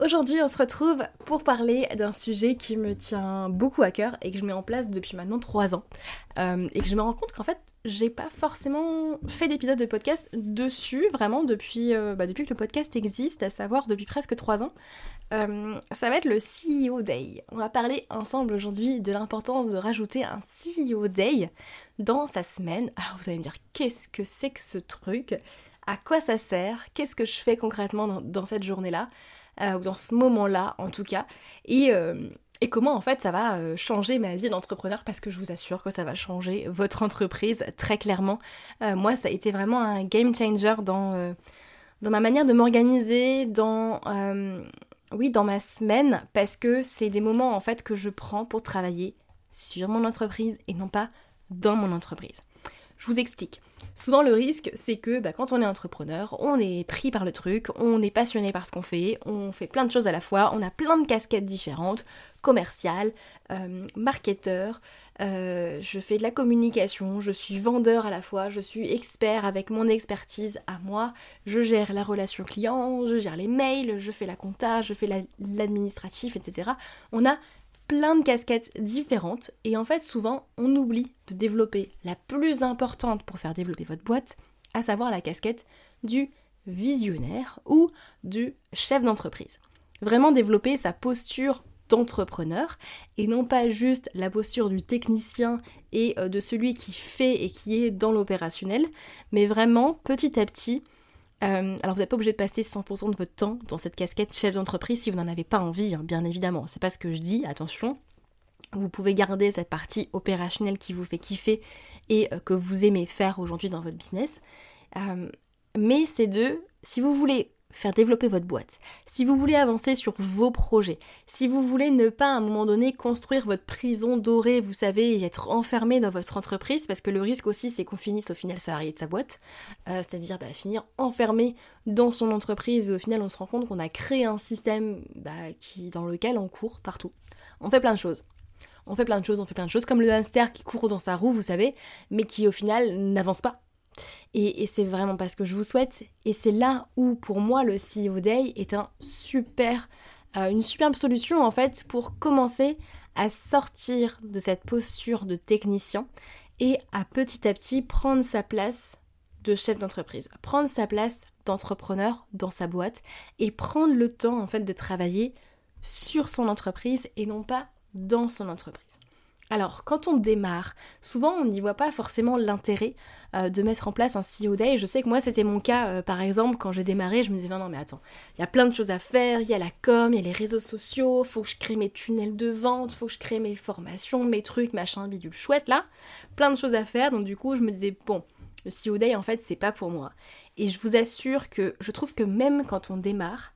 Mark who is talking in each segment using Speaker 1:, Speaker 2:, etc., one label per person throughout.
Speaker 1: Aujourd'hui, on se retrouve pour parler d'un sujet qui me tient beaucoup à cœur et que je mets en place depuis maintenant 3 ans. Euh, et que je me rends compte qu'en fait, j'ai pas forcément fait d'épisode de podcast dessus, vraiment, depuis, euh, bah, depuis que le podcast existe, à savoir depuis presque 3 ans. Euh, ça va être le CEO Day. On va parler ensemble aujourd'hui de l'importance de rajouter un CEO Day dans sa semaine. Alors vous allez me dire, qu'est-ce que c'est que ce truc? À quoi ça sert? Qu'est-ce que je fais concrètement dans cette journée-là? Euh, dans ce moment-là en tout cas, et, euh, comment en fait ça va euh, changer ma vie d'entrepreneur? Parce que je vous assure que ça va changer votre entreprise très clairement. moi ça a été vraiment un game changer dans, dans ma manière de m'organiser, dans oui dans ma semaine parce que c'est des moments en fait que je prends pour travailler sur mon entreprise et non pas dans mon entreprise. Je vous explique. Souvent le risque, c'est que bah, quand on est entrepreneur, on est pris par le truc, on est passionné par ce qu'on fait, on fait plein de choses à la fois, on a plein de casquettes différentes, commercial, euh, marketeur, euh, je fais de la communication, je suis vendeur à la fois, je suis expert avec mon expertise à moi, je gère la relation client, je gère les mails, je fais la compta, je fais l'administratif, etc. On a plein de casquettes différentes et en fait souvent on oublie de développer la plus importante pour faire développer votre boîte, à savoir la casquette du visionnaire ou du chef d'entreprise. Vraiment développer sa posture d'entrepreneur et non pas juste la posture du technicien et euh, de celui qui fait et qui est dans l'opérationnel, mais vraiment petit à petit euh, alors vous n'êtes pas obligé de passer 100% de votre temps dans cette casquette chef d'entreprise si vous n'en avez pas envie, hein, bien évidemment. C'est pas ce que je dis, attention. Vous pouvez garder cette partie opérationnelle qui vous fait kiffer et euh, que vous aimez faire aujourd'hui dans votre business. Euh, mais c'est de, si vous voulez faire développer votre boîte, si vous voulez avancer sur vos projets, si vous voulez ne pas à un moment donné construire votre prison dorée, vous savez, et être enfermé dans votre entreprise, parce que le risque aussi c'est qu'on finisse au final salarié de sa boîte, euh, c'est-à-dire bah, finir enfermé dans son entreprise et au final on se rend compte qu'on a créé un système bah, qui, dans lequel on court partout. On fait plein de choses. On fait plein de choses, on fait plein de choses, comme le hamster qui court dans sa roue, vous savez, mais qui au final n'avance pas et, c'est vraiment pas ce que je vous souhaite. Et c'est là où, pour moi, le CEO Day est euh, une superbe solution en fait pour commencer à sortir de cette posture de technicien et à petit à petit prendre sa place de chef d'entreprise, prendre sa place d'entrepreneur dans sa boîte et prendre le temps en fait de travailler sur son entreprise et non pas dans son entreprise. Alors, quand on démarre, souvent on n'y voit pas forcément l'intérêt euh, de mettre en place un CEO Day. Je sais que moi, c'était mon cas, euh, par exemple, quand j'ai démarré, je me disais non, non, mais attends, il y a plein de choses à faire, il y a la com, il y a les réseaux sociaux, faut que je crée mes tunnels de vente, faut que je crée mes formations, mes trucs, machin, bidule chouette là, plein de choses à faire. Donc, du coup, je me disais, bon, le CEO Day, en fait, c'est pas pour moi. Et je vous assure que je trouve que même quand on démarre,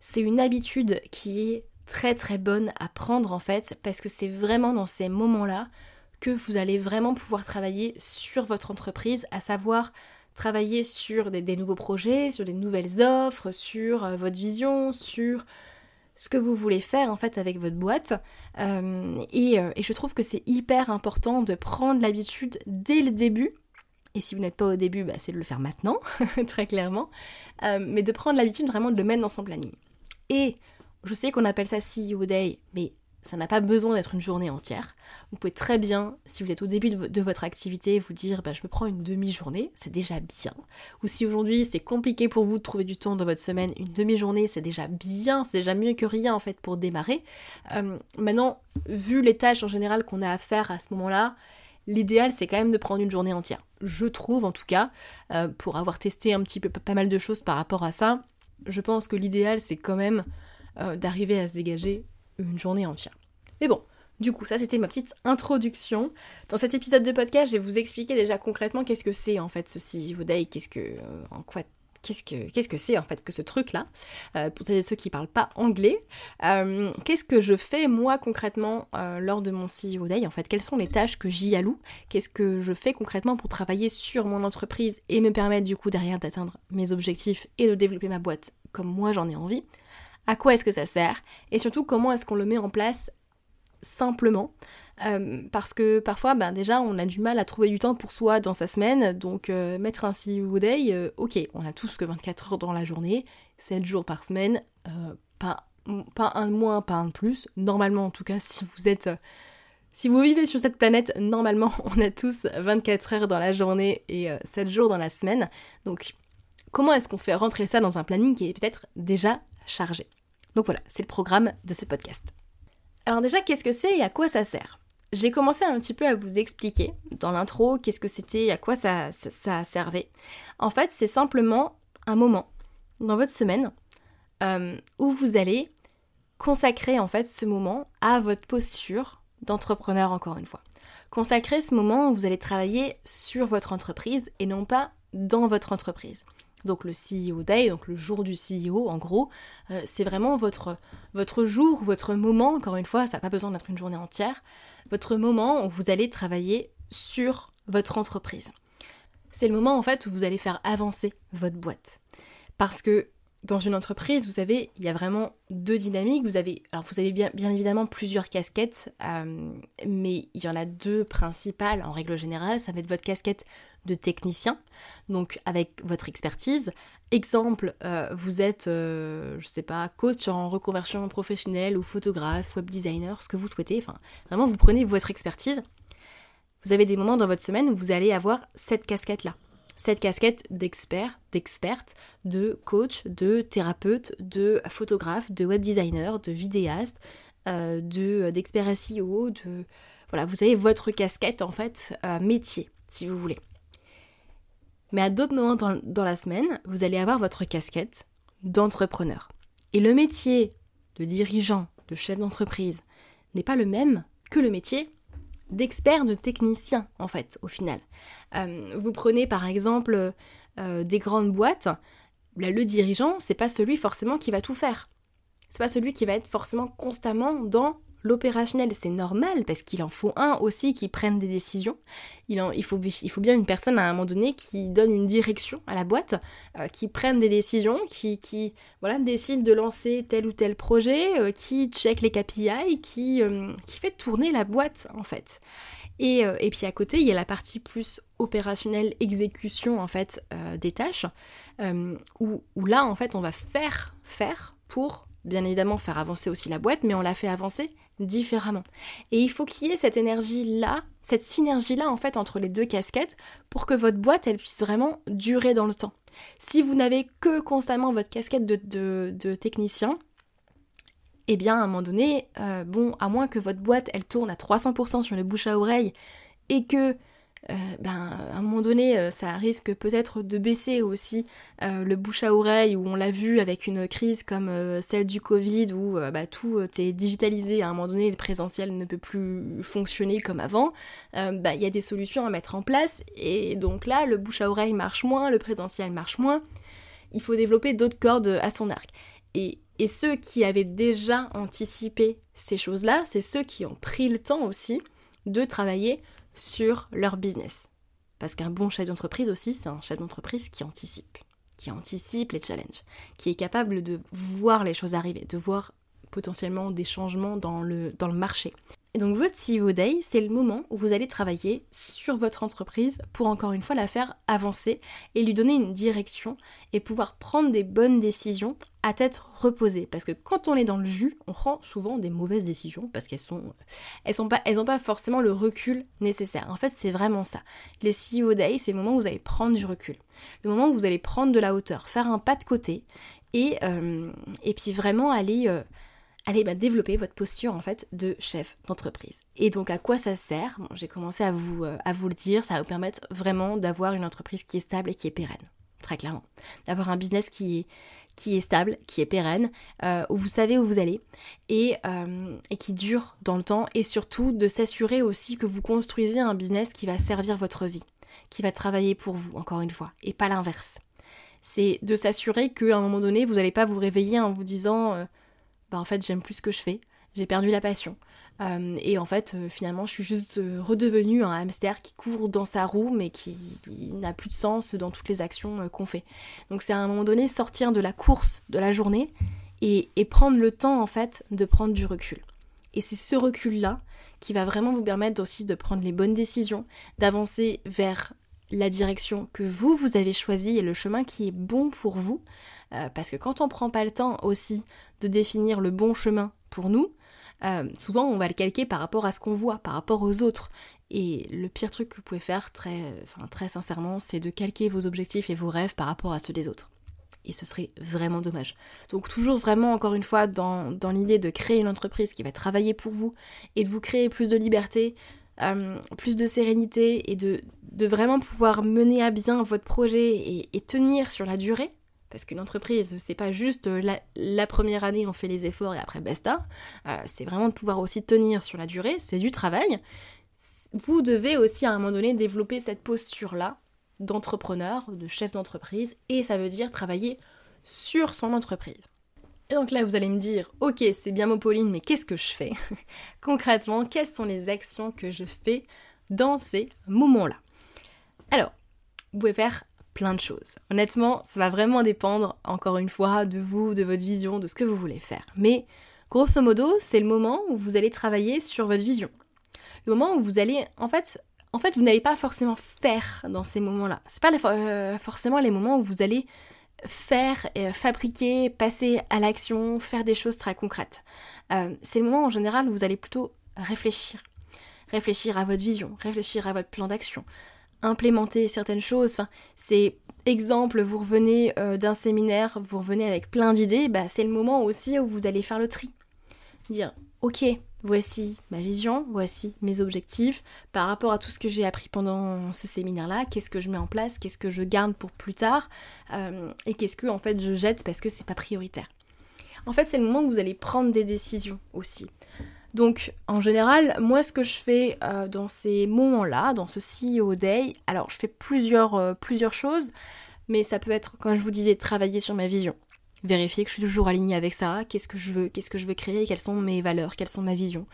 Speaker 1: c'est une habitude qui est très très bonne à prendre en fait, parce que c'est vraiment dans ces moments-là que vous allez vraiment pouvoir travailler sur votre entreprise, à savoir travailler sur des, nouveaux projets, sur des nouvelles offres, sur euh, votre vision, sur ce que vous voulez faire en fait avec votre boîte. Euh, euh, et, je trouve que c'est hyper important de prendre l'habitude dès le début. Et si vous n'êtes pas au début, bah, c'est de le faire maintenant, très clairement. mais de prendre l'habitude vraiment de le mettre dans son planning. Et je sais qu'on appelle ça CEO Day, mais ça n'a pas besoin d'être une journée entière. Vous pouvez très bien, si vous êtes au début de, votre activité, vous dire bah, je me prends une demi-journée, c'est déjà bien. Ou si aujourd'hui c'est compliqué pour vous de trouver du temps dans votre semaine, une demi-journée c'est déjà bien, c'est déjà mieux que rien en fait pour démarrer. Euh, maintenant, vu les tâches en général qu'on a à faire à ce moment-là, l'idéal c'est quand même de prendre une journée entière. Je trouve en tout cas, euh, pour avoir testé un petit peu pas mal de choses par rapport à ça, je pense que l'idéal c'est quand même euh, d'arriver à se dégager une journée entière. Mais bon, du coup, ça c'était ma petite introduction. Dans cet épisode de podcast, je vais vous expliquer déjà concrètement qu'est-ce que c'est en fait ce CEO Day, qu'est-ce que, euh, quoi, qu'est-ce que, qu'est-ce que c'est en fait que ce truc-là, euh, pour ceux qui parlent pas anglais. Qu'est-ce que je fais moi concrètement lors de mon CEO Day En fait, quelles sont les tâches que j'y alloue? Qu'est-ce que je fais concrètement pour travailler sur mon entreprise et me permettre du coup derrière d'atteindre mes objectifs et de développer ma boîte comme moi j'en ai envie? À quoi est-ce que ça sert et surtout comment est-ce qu'on le met en place simplement. Euh, parce que parfois ben déjà on a du mal à trouver du temps pour soi dans sa semaine. Donc euh, mettre un CEO Day euh, ok on a tous que 24 heures dans la journée 7 jours par semaine pas, pas un de moins pas un de plus. Normalement en tout cas si vous êtes si vous vivez sur cette planète normalement on a tous 24 heures dans la journée et 7 jours dans la semaine. Donc comment est-ce qu'on fait rentrer ça dans un planning qui est peut-être déjà chargé? Donc voilà, c'est le programme de ce podcast. Alors déjà, qu'est-ce que c'est et à quoi ça sert? J'ai commencé un petit peu à vous expliquer dans l'intro qu'est-ce que c'était et à quoi ça, servait. En fait, c'est simplement un moment dans votre semaine euh, où vous allez consacrer en fait ce moment à votre posture d'entrepreneur encore une fois. Consacrer ce moment où vous allez travailler sur votre entreprise et non pas dans votre entreprise donc le CEO Day, donc le jour du CEO en gros, euh, c'est vraiment votre, votre jour, votre moment, encore une fois, ça n'a pas besoin d'être une journée entière, votre moment où vous allez travailler sur votre entreprise. C'est le moment en fait où vous allez faire avancer votre boîte. Parce que dans une entreprise, vous savez, il y a vraiment deux dynamiques. Vous avez, alors vous avez bien, bien évidemment plusieurs casquettes, euh, mais il y en a deux principales en règle générale. Ça va être votre casquette de technicien, donc avec votre expertise. Exemple, euh, vous êtes, euh, je sais pas, coach en reconversion professionnelle ou photographe, web designer, ce que vous souhaitez. Enfin, vraiment, vous prenez votre expertise. Vous avez des moments dans votre semaine où vous allez avoir cette casquette-là cette casquette d'expert, d'experte, de coach, de thérapeute, de photographe, de web designer, de vidéaste, euh, de d'expert SEO, de voilà, vous avez votre casquette en fait euh, métier, si vous voulez. Mais à d'autres moments dans, la semaine, vous allez avoir votre casquette d'entrepreneur. Et le métier de dirigeant, de chef d'entreprise, n'est pas le même que le métier d'experts, de techniciens en fait au final. Euh, vous prenez par exemple euh, des grandes boîtes, le dirigeant c'est pas celui forcément qui va tout faire. C'est pas celui qui va être forcément constamment dans l'opérationnel. C'est normal parce qu'il en faut un aussi qui prenne des décisions. Il, il, faut, il, faut, bien une personne à un moment donné qui donne une direction à la boîte, euh, qui prenne des décisions, qui, qui voilà, décide de lancer tel ou tel projet, euh, qui check les KPI, qui, euh, qui fait tourner la boîte en fait. Et, et, puis à côté, il y a la partie plus opérationnelle, exécution en fait des tâches, où, où là en fait on va faire, faire pour bien évidemment faire avancer aussi la boîte, mais on la fait avancer différemment. Et il faut qu'il y ait cette énergie-là, cette synergie-là en fait entre les deux casquettes pour que votre boîte elle puisse vraiment durer dans le temps. Si vous n'avez que constamment votre casquette de, technicien, eh bien à un moment donné, euh, bon, à moins que votre boîte elle tourne à 300% sur le bouche à oreille et que euh, ben, à un moment donné, euh, ça risque peut-être de baisser aussi euh, le bouche à oreille, où on l'a vu avec une crise comme celle du Covid, où bah, tout est digitalisé, à un moment donné, le présentiel ne peut plus fonctionner comme avant, bah, il y a des solutions à mettre en place, et donc là, le bouche à oreille marche moins, le présentiel marche moins, il faut développer d'autres cordes à son arc. Et, et ceux qui avaient déjà anticipé ces choses-là, c'est ceux qui ont pris le temps aussi de travailler sur leur business. Parce qu'un bon chef d'entreprise aussi, c'est un chef d'entreprise qui anticipe, qui anticipe les challenges, qui est capable de voir les choses arriver, de voir potentiellement des changements dans le, dans le marché. Et donc votre CEO Day, c'est le moment où vous allez travailler sur votre entreprise pour encore une fois la faire avancer et lui donner une direction et pouvoir prendre des bonnes décisions à tête reposée. Parce que quand on est dans le jus, on prend souvent des mauvaises décisions parce qu'elles sont, elles sont pas, elles n'ont pas forcément le recul nécessaire. En fait, c'est vraiment ça. Les CEO Day, c'est le moment où vous allez prendre du recul, le moment où vous allez prendre de la hauteur, faire un pas de côté et, euh, et puis vraiment aller euh, allez bah, développer votre posture en fait de chef d'entreprise. Et donc à quoi ça sert? J'ai commencé à vous, euh, à vous le dire, ça va vous permettre vraiment d'avoir une entreprise qui est stable et qui est pérenne, très clairement. D'avoir un business qui est, qui est stable, qui est pérenne, euh, où vous savez où vous allez et, euh, et qui dure dans le temps et surtout de s'assurer aussi que vous construisez un business qui va servir votre vie, qui va travailler pour vous, encore une fois, et pas l'inverse. C'est de s'assurer qu'à un moment donné, vous n'allez pas vous réveiller en vous disant bah en fait j'aime plus ce que je fais, j'ai perdu la passion. Euh, et en fait, euh, finalement, je suis juste euh, redevenue un hamster qui court dans sa roue, mais qui, n'a plus de sens dans toutes les actions qu'on fait. Donc c'est à un moment donné sortir de la course de la journée et, et prendre le temps, en fait, de prendre du recul. Et c'est ce recul-là qui va vraiment vous permettre aussi de prendre les bonnes décisions, d'avancer vers la direction que vous, vous avez choisie et le chemin qui est bon pour vous. parce que quand on prend pas le temps aussi de définir le bon chemin pour nous, euh, souvent on va le calquer par rapport à ce qu'on voit, par rapport aux autres. Et le pire truc que vous pouvez faire, très, très sincèrement, c'est de calquer vos objectifs et vos rêves par rapport à ceux des autres. Et ce serait vraiment dommage. Donc toujours vraiment, encore une fois, dans, l'idée de créer une entreprise qui va travailler pour vous et de vous créer plus de liberté, euh, plus de sérénité et de, vraiment pouvoir mener à bien votre projet et tenir sur la durée, parce qu'une entreprise, c'est pas juste euh, la, première année on fait les efforts et après basta. Euh, c'est vraiment de pouvoir aussi tenir sur la durée, c'est du travail. Vous devez aussi à un moment donné développer cette posture-là d'entrepreneur, de chef d'entreprise, et ça veut dire travailler sur son entreprise. Et donc là, vous allez me dire, ok, c'est bien mon Pauline, mais qu'est-ce que je fais Concrètement, quelles sont les actions que je fais dans ces moments-là Alors, vous pouvez faire plein de choses. Honnêtement, ça va vraiment dépendre, encore une fois, de vous, de votre vision, de ce que vous voulez faire. Mais grosso modo, c'est le moment où vous allez travailler sur votre vision. Le moment où vous allez, en fait, en vous n'allez pas forcément faire dans ces moments-là. C'est pas euh, forcément les moments où vous allez faire, fabriquer, passer à l'action, faire des choses très concrètes. Euh, c'est le moment en général où vous allez plutôt réfléchir. Réfléchir à votre vision, réfléchir à votre plan d'action, implémenter certaines choses. Enfin, c'est exemple, vous revenez euh, d'un séminaire, vous revenez avec plein d'idées, bah, c'est le moment aussi où vous allez faire le tri. Ok, voici ma vision, voici mes objectifs par rapport à tout ce que j'ai appris pendant ce séminaire-là, qu'est-ce que je mets en place, qu'est-ce que je garde pour plus tard, euh, et qu'est-ce que en fait je jette parce que c'est pas prioritaire. En fait, c'est le moment où vous allez prendre des décisions aussi. Donc en général, moi ce que je fais euh, dans ces moments-là, dans ce CEO Day, alors je fais plusieurs, euh, plusieurs choses, mais ça peut être, comme je vous disais, travailler sur ma vision. Vérifier que je suis toujours alignée avec ça, qu'est-ce que je veux, qu'est-ce que je veux créer, quelles sont mes valeurs, quelles sont ma vision,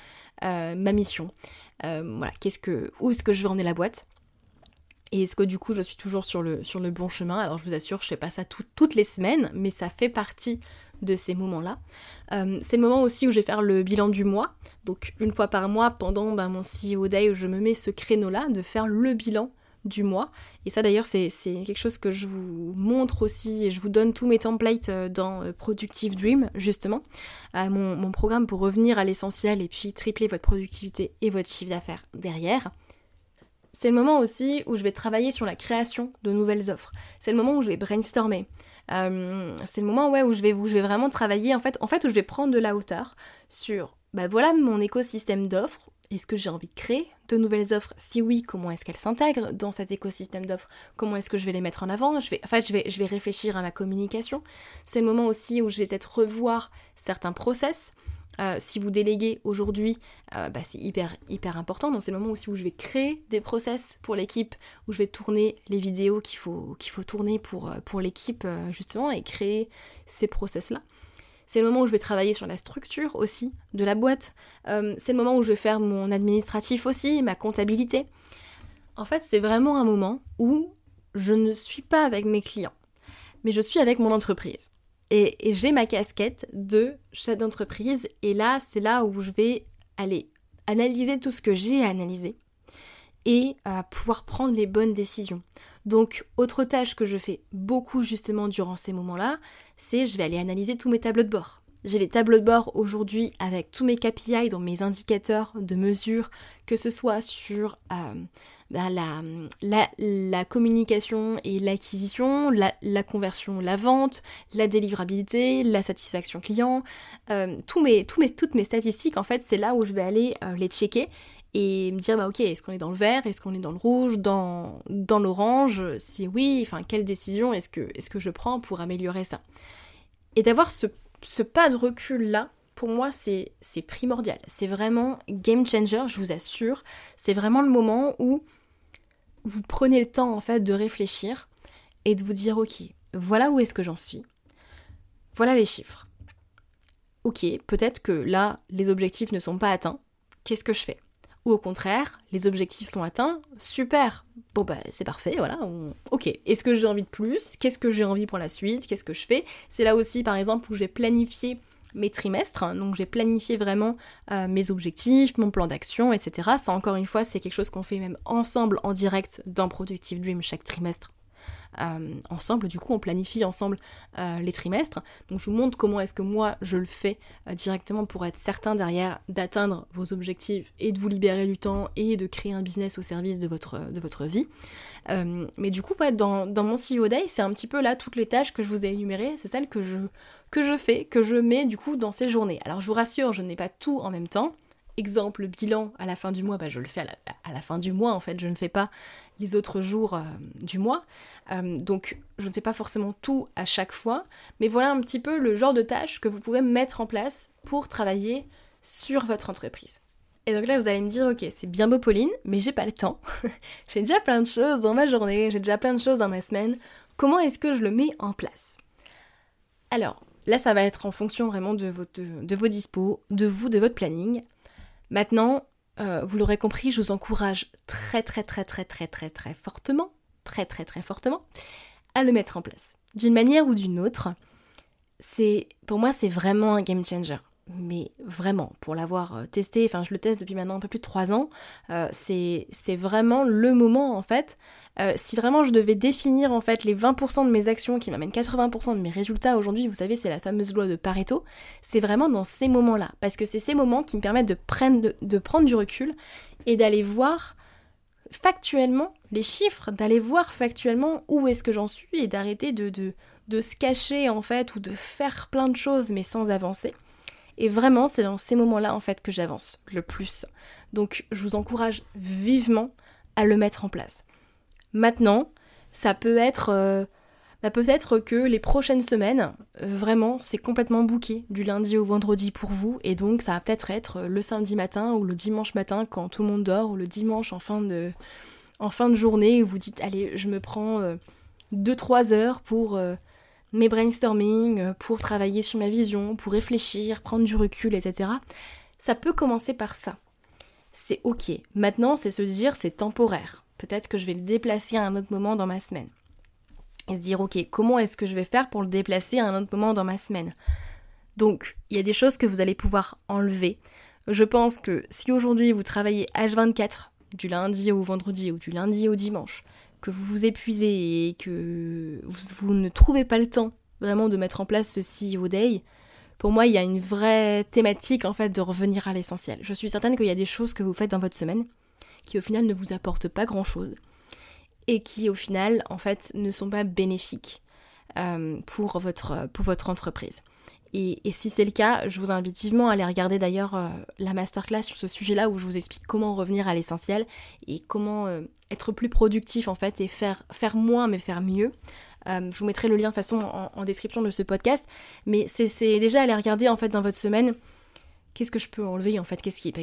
Speaker 1: euh, ma mission, voilà, qu'est-ce que, où est-ce que je veux emmener la boîte. Et est-ce que du coup je suis toujours sur le, sur le bon chemin? Alors je vous assure, je fais pas ça toutes les semaines, mais ça fait partie de ces moments-là. Euh, c'est le moment aussi où je vais faire le bilan du mois. Donc une fois par mois, pendant ben, mon CEO Day, je me mets ce créneau-là de faire le bilan du mois. Et ça d'ailleurs c'est quelque chose que je vous montre aussi et je vous donne tous mes templates euh, dans euh, Productive Dream justement. mon, mon programme pour revenir à l'essentiel et puis tripler votre productivité et votre chiffre d'affaires derrière. C'est le moment aussi où je vais travailler sur la création de nouvelles offres. C'est le moment où je vais brainstormer. Euh, c'est le moment ouais, où, je vais, où je vais vraiment travailler, en fait, en fait, où je vais prendre de la hauteur sur, bah voilà mon écosystème d'offres. Est-ce que j'ai envie de créer de nouvelles offres? Si oui, comment est-ce qu'elles s'intègrent dans cet écosystème d'offres? Comment est-ce que je vais les mettre en avant? Je vais, En fait, je vais, réfléchir à ma communication. C'est le moment aussi où je vais peut-être revoir certains process. Euh, si vous déléguez aujourd'hui, euh, bah, c'est hyper hyper important. Donc c'est le moment aussi où je vais créer des process pour l'équipe, où je vais tourner les vidéos qu'il faut, faut tourner pour, euh, pour l'équipe justement et créer ces process-là. C'est le moment où je vais travailler sur la structure aussi de la boîte. c'est le moment où je vais faire mon administratif aussi, ma comptabilité. En fait, c'est vraiment un moment où je ne suis pas avec mes clients, mais je suis avec mon entreprise. Et, j'ai ma casquette de chef d'entreprise. Et là, c'est là où je vais aller analyser tout ce que j'ai à analyser et pouvoir prendre les bonnes décisions. Donc, autre tâche que je fais beaucoup justement durant ces moments-là, c'est je vais aller analyser tous mes tableaux de bord. J'ai les tableaux de bord aujourd'hui avec tous mes KPI dans mes indicateurs de mesure, que ce soit sur euh, bah, la, la, communication et l'acquisition, la, conversion, la vente, la délivrabilité, la satisfaction client, euh, mes, mes, toutes mes statistiques, en fait, c'est là où je vais aller euh, les checker et me dire bah ok est-ce qu'on est dans le vert? Est-ce qu'on est dans le rouge? Dans, l'orange? Si oui enfin quelle décision est-ce que est-ce que je prends pour améliorer ça? Et d'avoir ce, ce, pas de recul là pour moi c'est c'est primordial. C'est vraiment game changer je vous assure. C'est vraiment le moment où vous prenez le temps en fait de réfléchir et de vous dire ok voilà où est-ce que j'en suis. Voilà les chiffres. Ok peut-être que là les objectifs ne sont pas atteints. Qu'est-ce que je fais? Ou au contraire, les objectifs sont atteints, super, bon bah c'est parfait, voilà, ok. Est-ce que j'ai envie de plus? Qu'est-ce que j'ai envie pour la suite? Qu'est-ce que je fais? C'est là aussi par exemple où j'ai planifié mes trimestres, donc j'ai planifié vraiment euh, mes objectifs, mon plan d'action, etc. Ça encore une fois c'est quelque chose qu'on fait même ensemble en direct dans Productive Dream chaque trimestre. Euh, ensemble. Du coup, on planifie ensemble euh, les trimestres. Donc, je vous montre comment est-ce que moi je le fais euh, directement pour être certain derrière d'atteindre vos objectifs et de vous libérer du temps et de créer un business au service de votre, de votre vie. mais du coup, dans, dans, mon CEO Day, c'est un petit peu là toutes les tâches que je vous ai énumérées, c'est celles que je, que je fais, que je mets du coup dans ces journées. Alors, je vous rassure, je n'ai pas tout en même temps. Exemple, bilan à la fin du mois, bah, je le fais à la, fin du mois en fait, je ne fais pas les autres jours du mois. Euh, donc je ne fais pas forcément tout à chaque fois, mais voilà un petit peu le genre de tâches que vous pouvez mettre en place pour travailler sur votre entreprise. Et donc là, vous allez me dire, ok, c'est bien beau Pauline, mais j'ai pas le temps. j'ai déjà plein de choses dans ma journée, j'ai déjà plein de choses dans ma semaine. Comment est-ce que je le mets en place? Alors, là, ça va être en fonction vraiment de, de vos dispos, de vous, de votre planning. Maintenant, euh, vous l'aurez compris, je vous encourage très très très très très très très fortement très très très fortement, à le mettre en place. D'une manière ou d'une autre, c'est pour moi c'est vraiment un game changer. Mais vraiment, pour l'avoir euh, testé, enfin je le teste depuis maintenant un peu plus de 3 ans, euh, c'est vraiment le moment en fait. Euh, si vraiment je devais définir en fait les 20% de mes actions qui m'amènent 80% de mes résultats aujourd'hui, vous savez c'est la fameuse loi de Pareto, c'est vraiment dans ces moments-là. Parce que c'est ces moments qui me permettent de prendre, de du recul et d'aller voir factuellement les chiffres, d'aller voir factuellement où est-ce que j'en suis et d'arrêter de, de, se cacher en fait ou de faire plein de choses mais sans avancer. Et vraiment, c'est dans ces moments-là en fait que j'avance le plus. Donc, je vous encourage vivement à le mettre en place. Maintenant, ça peut être euh, bah, que les prochaines semaines, vraiment, c'est complètement bouqué du lundi au vendredi pour vous, et donc ça va peut-être être le samedi matin ou le dimanche matin quand tout le monde dort, ou le dimanche en fin de, en fin de journée où vous dites allez, je me prends 2-3 euh, heures pour euh, mes brainstorming, pour travailler sur ma vision, pour réfléchir, prendre du recul, etc. Ça peut commencer par ça. C'est ok. Maintenant, c'est se dire c'est temporaire. Peut-être que je vais le déplacer à un autre moment dans ma semaine et se dire ok comment est-ce que je vais faire pour le déplacer à un autre moment dans ma semaine? Donc il y a des choses que vous allez pouvoir enlever. Je pense que si aujourd'hui vous travaillez H24 du lundi au vendredi ou du lundi au dimanche, que vous vous épuisez et que vous, ne trouvez pas le temps vraiment de mettre en place ce CEO Day, pour moi il y a une vraie thématique en fait de revenir à l'essentiel. Je suis certaine qu'il y a des choses que vous faites dans votre semaine qui au final ne vous apportent pas grand chose et qui au final en fait ne sont pas bénéfiques euh, pour votre entreprise. Et, si c'est le cas, je vous invite vivement à aller regarder d'ailleurs euh, la masterclass sur ce sujet-là où je vous explique comment revenir à l'essentiel et comment euh, être plus productif en fait et faire, faire moins mais faire mieux. je vous mettrai le lien de façon en, description de ce podcast, mais c'est déjà aller regarder en fait dans votre semaine qu'est-ce que je peux enlever en fait, qu'est-ce qui est pas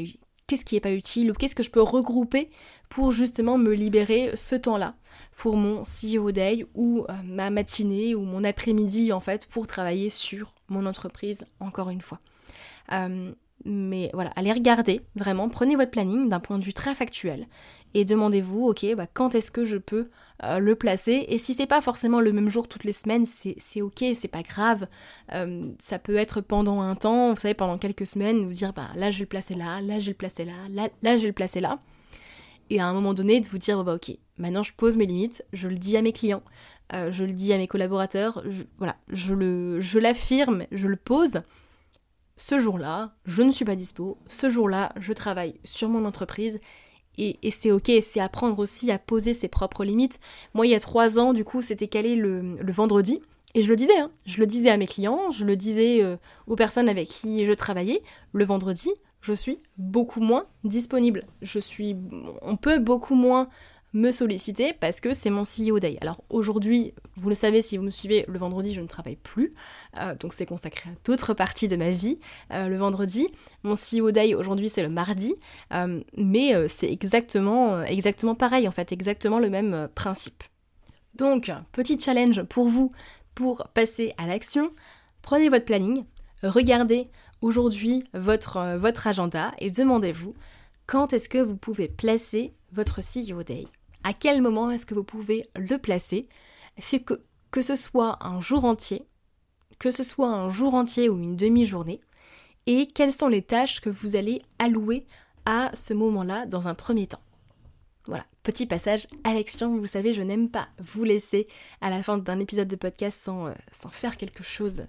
Speaker 1: qu'est-ce qui n'est pas utile ou qu'est-ce que je peux regrouper pour justement me libérer ce temps-là pour mon CEO Day ou euh, ma matinée ou mon après-midi en fait pour travailler sur mon entreprise encore une fois. Euh, mais voilà, allez regarder vraiment, prenez votre planning d'un point de vue très factuel et demandez-vous, ok, bah, quand est-ce que je peux euh, le placer? Et si c'est pas forcément le même jour toutes les semaines, c'est ok, c'est pas grave. Euh, ça peut être pendant un temps, vous savez, pendant quelques semaines, vous dire, bah là je vais le placer là, là je vais le placer là, là, là je vais le placer là. Et à un moment donné, de vous dire, bah ok, maintenant je pose mes limites, je le dis à mes clients, euh, je le dis à mes collaborateurs, voilà, je le, je l'affirme, je le pose ce jour-là, je ne suis pas dispo, ce jour-là, je travaille sur mon entreprise. Et, c'est ok, c'est apprendre aussi à poser ses propres limites. Moi, il y a trois ans, du coup, c'était calé le, vendredi. Et je le disais, hein, je le disais à mes clients, je le disais euh, aux personnes avec qui je travaillais, le vendredi, je suis beaucoup moins disponible. Je suis, on peut beaucoup moins me solliciter parce que c'est mon CEO Day. Alors aujourd'hui, vous le savez si vous me suivez, le vendredi je ne travaille plus, euh, donc c'est consacré à d'autres parties de ma vie. Euh, le vendredi, mon CEO Day aujourd'hui c'est le mardi, euh, mais c'est exactement, pareil en fait, exactement le même principe. Donc, petit challenge pour vous pour passer à l'action. Prenez votre planning, regardez aujourd'hui votre, votre agenda et demandez-vous quand est-ce que vous pouvez placer votre CEO Day à quel moment est-ce que vous pouvez le placer que, que ce soit un jour entier, que ce soit un jour entier ou une demi-journée, et quelles sont les tâches que vous allez allouer à ce moment-là dans un premier temps. Voilà, petit passage à l'action. Vous savez, je n'aime pas vous laisser à la fin d'un épisode de podcast sans, euh, sans faire quelque chose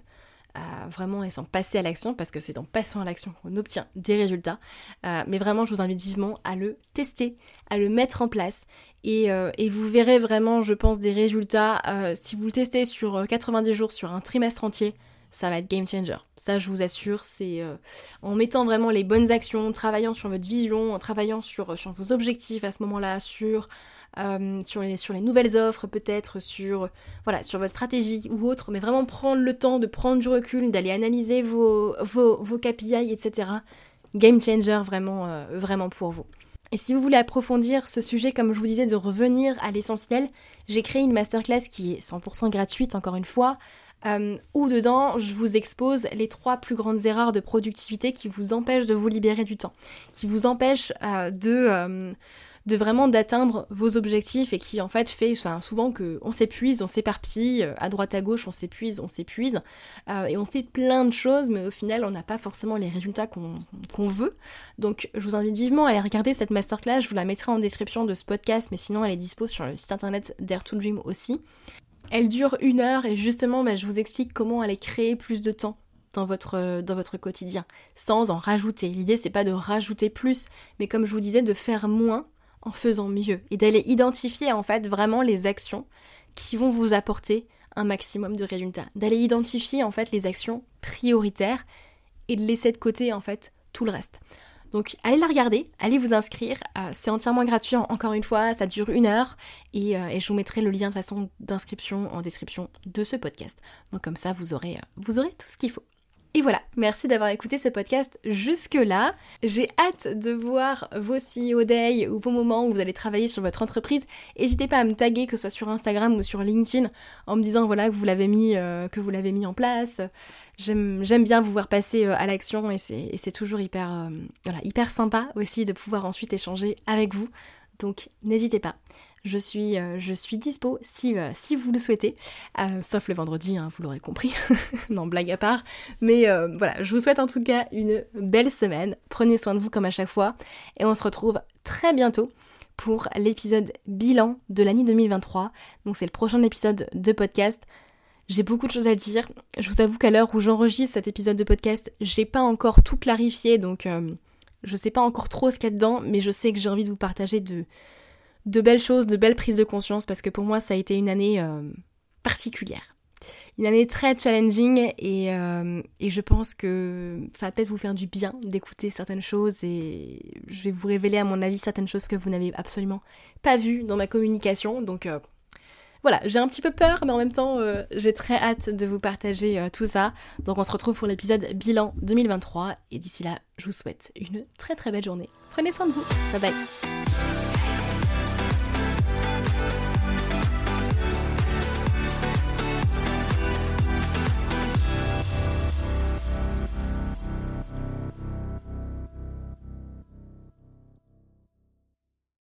Speaker 1: vraiment et sans passer à l'action, parce que c'est en passant à l'action qu'on obtient des résultats. Euh, mais vraiment, je vous invite vivement à le tester, à le mettre en place, et, euh, vous verrez vraiment, je pense, des résultats. Euh, si vous le testez sur 90 jours, sur un trimestre entier, ça va être game changer. Ça, je vous assure, c'est en mettant vraiment les bonnes actions, en travaillant sur votre vision, en travaillant sur, sur vos objectifs à ce moment-là, sur euh, sur, les, sur les nouvelles offres, peut-être sur, voilà, sur votre stratégie ou autre, mais vraiment prendre le temps de prendre du recul, d'aller analyser vos, vos, vos, KPI, etc. Game changer vraiment, euh, vraiment pour vous. Et si vous voulez approfondir ce sujet, comme je vous disais, de revenir à l'essentiel, j'ai créé une masterclass qui est 100% gratuite, encore une fois, euh, où dedans je vous expose les trois plus grandes erreurs de productivité qui vous empêchent de vous libérer du temps, qui vous empêchent de de vraiment d'atteindre vos objectifs et qui en fait fait souvent que on s'épuise, on s'éparpille, euh, à droite à gauche on s'épuise, on s'épuise, euh, et on fait plein de choses, mais au final on n'a pas forcément les résultats qu'on veut. Donc je vous invite vivement à aller regarder cette masterclass, je vous la mettrai en description de ce podcast, mais sinon elle est dispo sur le site internet Dare to Dream aussi. Elle dure une heure et justement bah, je vous explique comment aller créer plus de temps dans votre, dans votre quotidien, sans en rajouter. L'idée c'est pas de rajouter plus, mais comme je vous disais, de faire moins en faisant mieux et d'aller identifier en fait vraiment les actions qui vont vous apporter un maximum de résultats. D'aller identifier en fait les actions prioritaires et de laisser de côté en fait tout le reste. Donc allez la regarder, allez vous inscrire, euh, c'est entièrement gratuit encore une fois, ça dure une heure et, euh, je vous mettrai le lien de façon d'inscription en description de ce podcast. Donc comme ça vous aurez, euh, vous aurez tout ce qu'il faut. Et voilà, merci d'avoir écouté ce podcast jusque-là. J'ai hâte de voir vos CEO Day ou vos moments où vous allez travailler sur votre entreprise. N'hésitez pas à me taguer, que ce soit sur Instagram ou sur LinkedIn, en me disant voilà que vous l'avez mis, euh, mis en place. J'aime bien vous voir passer euh, à l'action et c'est toujours hyper, euh, hyper sympa aussi de pouvoir ensuite échanger avec vous. Donc n'hésitez pas. Je suis, euh, je suis dispo si, euh, si vous le souhaitez. Euh, sauf le vendredi, hein, vous l'aurez compris. non, blague à part. Mais voilà, je vous souhaite en tout cas une belle semaine. Prenez soin de vous comme à chaque fois. Et on se retrouve très bientôt pour l'épisode bilan de l'année 2023. Donc c'est le prochain épisode de podcast. J'ai beaucoup de choses à dire. Je vous avoue qu'à l'heure où j'enregistre cet épisode de podcast, j'ai pas encore tout clarifié, donc je sais pas encore trop ce qu'il y a dedans, mais je sais que j'ai envie de vous partager de, de belles choses, de belles prises de conscience, parce que pour moi, ça a été une année euh, particulière. Une année très challenging et, euh, et, je pense que ça va peut-être vous faire du bien d'écouter certaines choses et je vais vous révéler à mon avis certaines choses que vous n'avez absolument pas vues dans ma communication. Donc euh, voilà, j'ai un petit peu peur, mais en même temps, j'ai très hâte de vous partager tout ça. Donc on se retrouve pour l'épisode bilan 2023 et d'ici là, je vous souhaite une très très belle journée. Prenez soin de vous. Bye bye.